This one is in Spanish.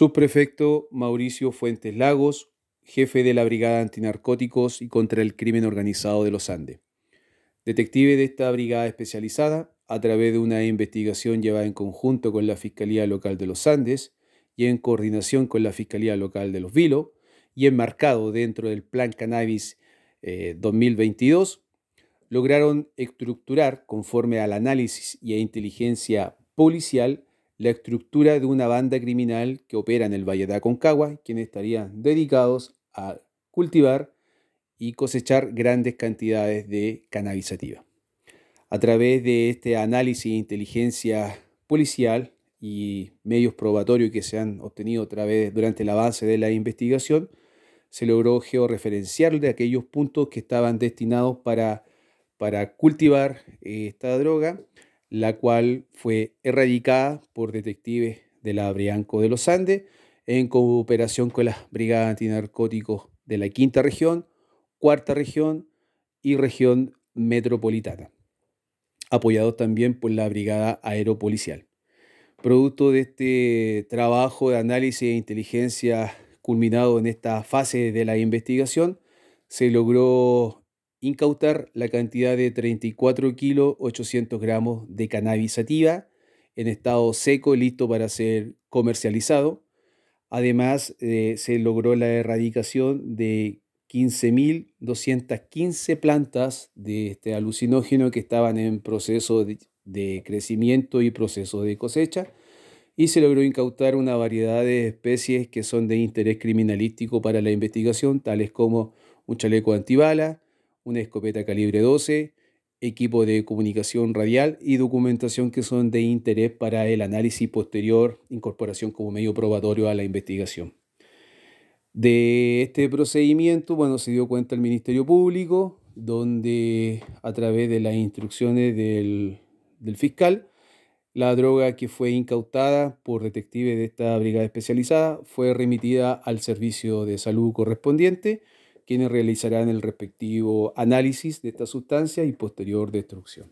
Subprefecto Mauricio Fuentes Lagos, jefe de la Brigada Antinarcóticos y contra el Crimen Organizado de los Andes. Detective de esta brigada especializada, a través de una investigación llevada en conjunto con la Fiscalía Local de los Andes y en coordinación con la Fiscalía Local de los Vilo y enmarcado dentro del Plan Cannabis 2022, eh, lograron estructurar, conforme al análisis y a inteligencia policial, la estructura de una banda criminal que opera en el Valle de Aconcagua, quienes estarían dedicados a cultivar y cosechar grandes cantidades de cannabisativa. A través de este análisis de inteligencia policial y medios probatorios que se han obtenido a través, durante el avance de la investigación, se logró georreferenciar de aquellos puntos que estaban destinados para, para cultivar esta droga la cual fue erradicada por detectives de la Brianco de los Andes en cooperación con las brigadas antinarcóticos de la quinta región, cuarta región y región metropolitana, apoyados también por la brigada aeropolicial. Producto de este trabajo de análisis e inteligencia culminado en esta fase de la investigación, se logró incautar la cantidad de 34 kilos 800 gramos de cannabis sativa en estado seco listo para ser comercializado. Además, eh, se logró la erradicación de 15.215 plantas de este alucinógeno que estaban en proceso de, de crecimiento y proceso de cosecha y se logró incautar una variedad de especies que son de interés criminalístico para la investigación, tales como un chaleco antibala, una escopeta calibre 12, equipo de comunicación radial y documentación que son de interés para el análisis posterior, incorporación como medio probatorio a la investigación. De este procedimiento, bueno, se dio cuenta el Ministerio Público, donde a través de las instrucciones del, del fiscal, la droga que fue incautada por detectives de esta brigada especializada fue remitida al servicio de salud correspondiente, quienes realizarán el respectivo análisis de esta sustancia y posterior destrucción.